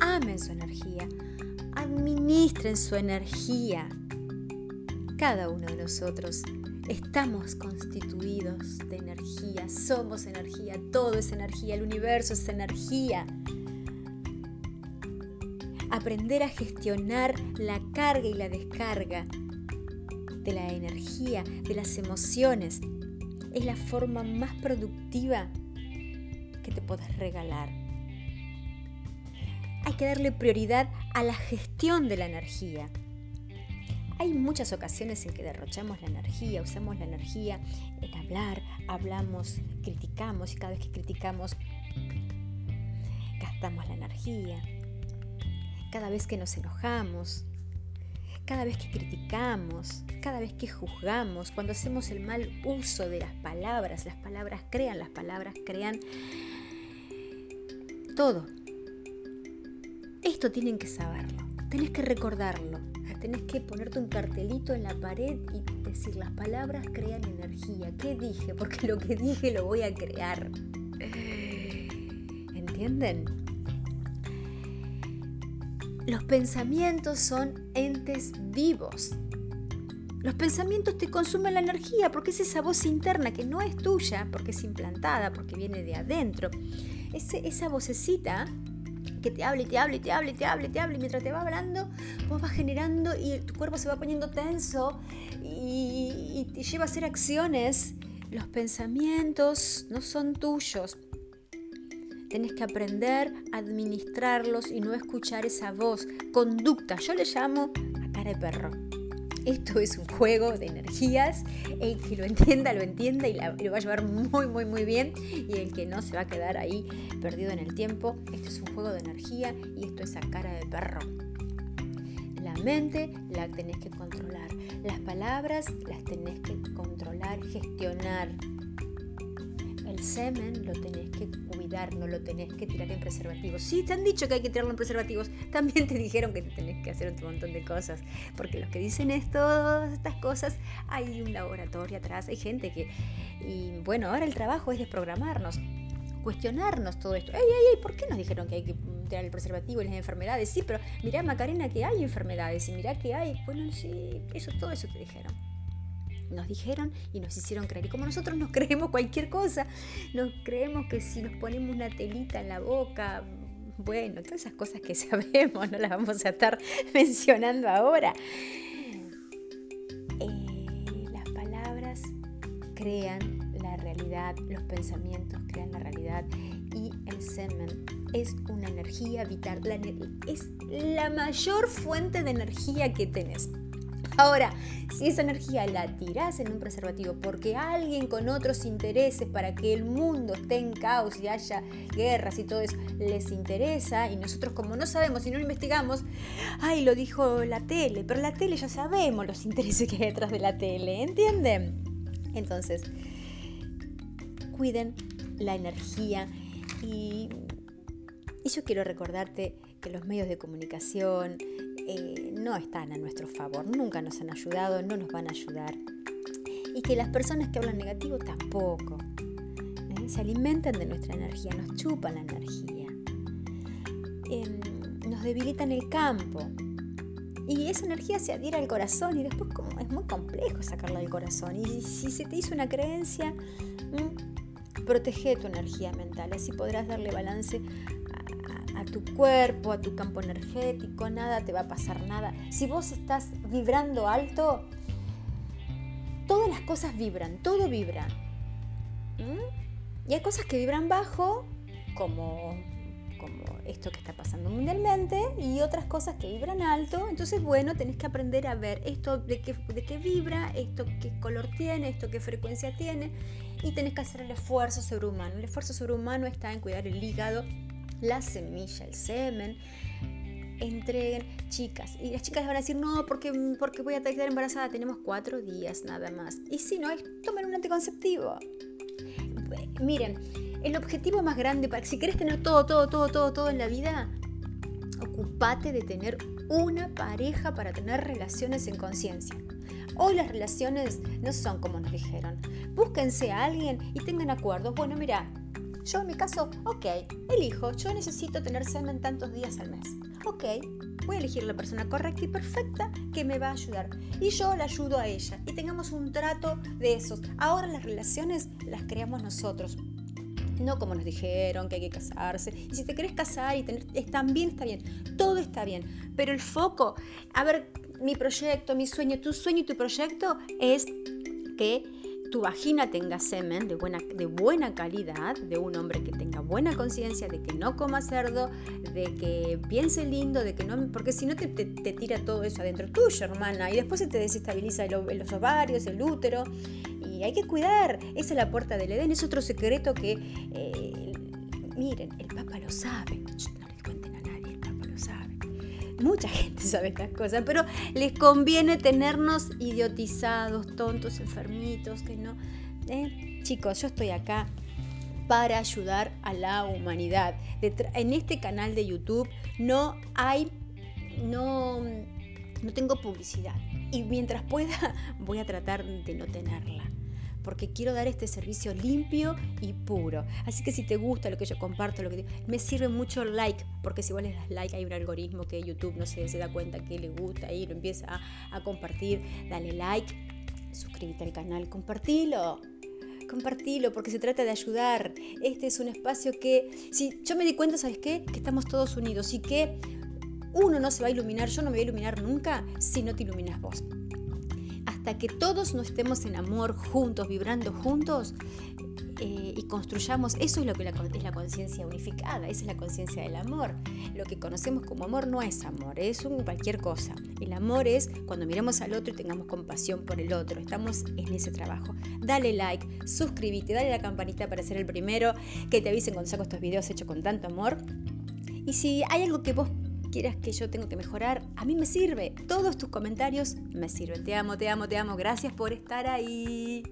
amen su energía, administren su energía. Cada uno de nosotros estamos constituidos de energía, somos energía, todo es energía, el universo es energía. Aprender a gestionar la carga y la descarga de la energía, de las emociones, es la forma más productiva que te puedes regalar. Hay que darle prioridad a la gestión de la energía. Hay muchas ocasiones en que derrochamos la energía, usamos la energía en hablar, hablamos, criticamos y cada vez que criticamos gastamos la energía. Cada vez que nos enojamos, cada vez que criticamos, cada vez que juzgamos, cuando hacemos el mal uso de las palabras, las palabras crean, las palabras crean todo. Esto tienen que saberlo, tenés que recordarlo, tenés que ponerte un cartelito en la pared y decir las palabras crean energía. ¿Qué dije? Porque lo que dije lo voy a crear. ¿Entienden? Los pensamientos son entes vivos. Los pensamientos te consumen la energía porque es esa voz interna que no es tuya, porque es implantada, porque viene de adentro. esa vocecita que te habla y te habla y te habla y te habla y te habla y mientras te va hablando, vos vas generando y tu cuerpo se va poniendo tenso y, te lleva a hacer acciones. Los pensamientos no son tuyos, Tenés que aprender a administrarlos y no escuchar esa voz. Conducta, yo le llamo a cara de perro. Esto es un juego de energías. El que lo entienda, lo entienda y, lo va a llevar muy, muy, muy bien. Y el que no se va a quedar ahí perdido en el tiempo. Esto es un juego de energía y esto es a cara de perro. La mente la tenés que controlar. Las palabras las tenés que controlar, gestionar semen lo tenés que cuidar, no lo tenés que tirar en preservativos. Sí, te han dicho que hay que tirarlo en preservativos, también te dijeron que tenés que hacer un montón de cosas, porque los que dicen esto, estas cosas, hay un laboratorio atrás, hay gente que... Y bueno, ahora el trabajo es desprogramarnos, cuestionarnos todo esto. ¡Ey, ey, ey! ¿Por qué nos dijeron que hay que tirar el preservativo y las enfermedades? Sí, pero mirá, Macarena, que hay enfermedades y mirá que hay... Bueno, sí, eso, todo eso te dijeron nos dijeron y nos hicieron creer. Y como nosotros nos creemos cualquier cosa, nos creemos que si nos ponemos una telita en la boca, bueno, todas esas cosas que sabemos, no las vamos a estar mencionando ahora. Eh, las palabras crean la realidad, los pensamientos crean la realidad y el semen es una energía vital, es la mayor fuente de energía que tenés. Ahora, si esa energía la tirás en un preservativo porque alguien con otros intereses para que el mundo esté en caos y haya guerras y todo eso les interesa y nosotros como no sabemos y no investigamos, ay, lo dijo la tele, pero la tele ya sabemos los intereses que hay detrás de la tele, ¿entienden? Entonces, cuiden la energía y, y yo quiero recordarte que los medios de comunicación, eh, no están a nuestro favor, nunca nos han ayudado, no nos van a ayudar. Y que las personas que hablan negativo tampoco. ¿eh? Se alimentan de nuestra energía, nos chupan la energía. Em, nos debilitan el campo. Y esa energía se adhiere al corazón y después es muy complejo sacarla del corazón. Y si se te hizo una creencia, protege tu energía mental, así podrás darle balance a tu cuerpo, a tu campo energético, nada te va a pasar nada. Si vos estás vibrando alto, todas las cosas vibran, todo vibra. ¿Mm? Y hay cosas que vibran bajo, como, como esto que está pasando mundialmente, y otras cosas que vibran alto. Entonces, bueno, tenés que aprender a ver esto de qué, de qué vibra, esto qué color tiene, esto qué frecuencia tiene, y tenés que hacer el esfuerzo sobrehumano. El esfuerzo sobrehumano está en cuidar el hígado, la semilla, el semen, entreguen chicas. Y las chicas van a decir, no, porque, porque voy a quedar embarazada, tenemos cuatro días nada más. Y si no, es tomen un anticonceptivo. Miren, el objetivo más grande, para si quieres tener todo, todo, todo, todo, todo en la vida, ocupate de tener una pareja para tener relaciones en conciencia. Hoy las relaciones no son como nos dijeron. Búsquense a alguien y tengan acuerdos. Bueno, mira, Yo en mi caso, ok, elijo, yo necesito tener semen tantos días al mes. Ok, voy a elegir la persona correcta y perfecta que me va a ayudar. Y yo la ayudo a ella. Y tengamos un trato de esos. Ahora las relaciones las creamos nosotros. No como nos dijeron que hay que casarse. Y si te querés casar y tener, también está bien. Todo está bien. Pero el foco, a ver, mi proyecto, mi sueño, tu sueño y tu proyecto es que tu vagina tenga semen de buena, de buena calidad, de un hombre que tenga buena conciencia, de que no coma cerdo, de que piense lindo, de que no, porque si no te, tira todo eso adentro tuyo, hermana, y después se te desestabiliza los ovarios, el útero, y hay que cuidar, esa es la puerta del Edén, es otro secreto que, eh, miren, el Papa lo sabe, mucha gente sabe estas cosas, pero les conviene tenernos idiotizados, tontos, enfermitos, que no... ¿eh? Chicos, yo estoy acá para ayudar a la humanidad. En este canal de YouTube no hay, no, no tengo publicidad. Y mientras pueda, voy a tratar de no tenerla porque quiero dar este servicio limpio y puro. Así que si te gusta lo que yo comparto, lo que me sirve mucho el like, porque si vos le das like hay un algoritmo que YouTube no se, se da cuenta que le gusta y lo empieza a, a compartir. Dale like, suscríbete al canal, compartilo compartilo porque se trata de ayudar. Este es un espacio que, si yo me di cuenta, ¿sabes qué? Que estamos todos unidos y que uno no se va a iluminar, yo no me voy a iluminar nunca si no te iluminas vos hasta que todos no estemos en amor juntos, vibrando juntos eh, y construyamos, eso es lo que es la conciencia unificada, esa es la conciencia del amor. Lo que conocemos como amor no es amor, es un cualquier cosa. El amor es cuando miremos al otro y tengamos compasión por el otro, estamos en ese trabajo. Dale like, suscríbete, dale la campanita para ser el primero que te avisen cuando saco estos videos hechos con tanto amor. Y si hay algo que vos quieras que yo tengo que mejorar, a mí me sirve. Todos tus comentarios me sirven. Te amo, te amo, te amo. Gracias por estar ahí.